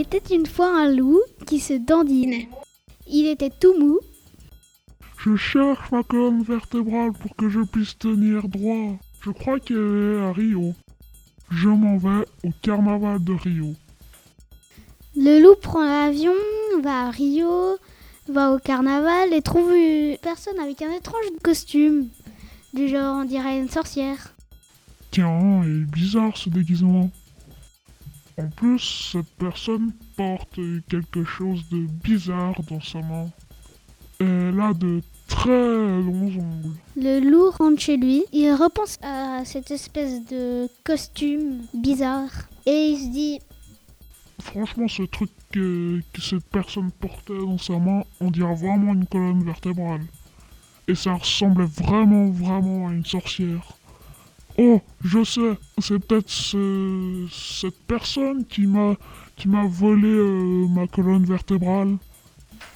Était une fois un loup qui se dandinait. Il était tout mou. Je cherche ma colonne vertébrale pour que je puisse tenir droit. Je crois qu'elle est à Rio. Je m'en vais au carnaval de Rio. Le loup prend l'avion, va à Rio, va au carnaval et trouve une personne avec un étrange costume. Du genre, on dirait une sorcière. Tiens, il est bizarre ce déguisement. En plus, cette personne porte quelque chose de bizarre dans sa main. Elle a de très longs ongles. Le loup rentre chez lui, il repense à cette espèce de costume bizarre et il se dit Franchement, ce truc que, que cette personne portait dans sa main, on dirait vraiment une colonne vertébrale. Et ça ressemblait vraiment, vraiment à une sorcière. Oh, je sais, c'est peut-être ce- cette personne qui m'a qui m'a volé euh, ma colonne vertébrale.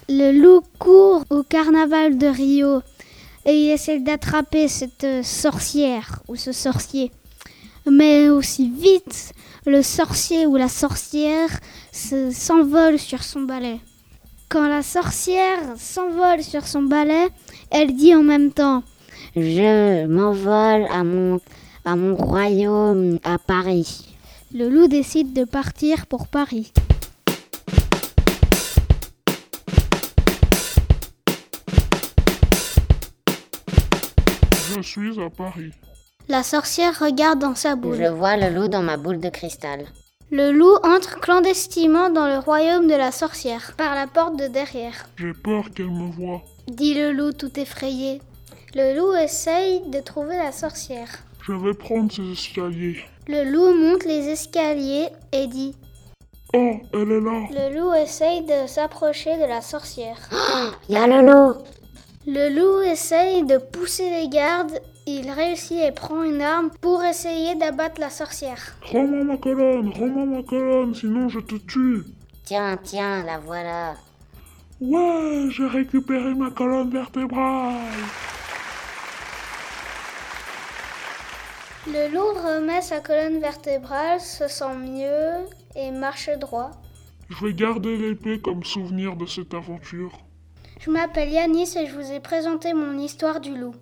Le loup court au carnaval de Rio et il essaie d'attraper cette euh, sorcière ou ce sorcier. Mais aussi vite, le sorcier ou la sorcière se- s'envole sur son balai. Quand la sorcière s'envole sur son balai, elle dit en même temps Je m'envole à mon, à mon royaume à Paris. Le loup décide de partir pour Paris. Je suis à Paris. La sorcière regarde dans sa boule. Je vois le loup dans ma boule de cristal. Le loup entre clandestinement dans le royaume de la sorcière, par la porte de derrière. J'ai peur qu'elle me voie. dit le loup tout effrayé. Le loup essaye de trouver la sorcière. Je vais prendre ces escaliers. Le loup monte les escaliers et dit Oh, elle est là. Le loup essaye de s'approcher de la sorcière. Il y a le loup Le loup essaye de pousser les gardes. Il réussit et prend une arme pour essayer d'abattre la sorcière. Rends-moi ma colonne, rends-moi ma colonne, sinon je te tue. Tiens, tiens, la voilà. Ouais, j'ai récupéré ma colonne vertébrale. Le loup remet sa colonne vertébrale, se sent mieux et marche droit. Je vais garder l'épée comme souvenir de cette aventure. Je m'appelle Yanis et je vous ai présenté mon histoire du loup.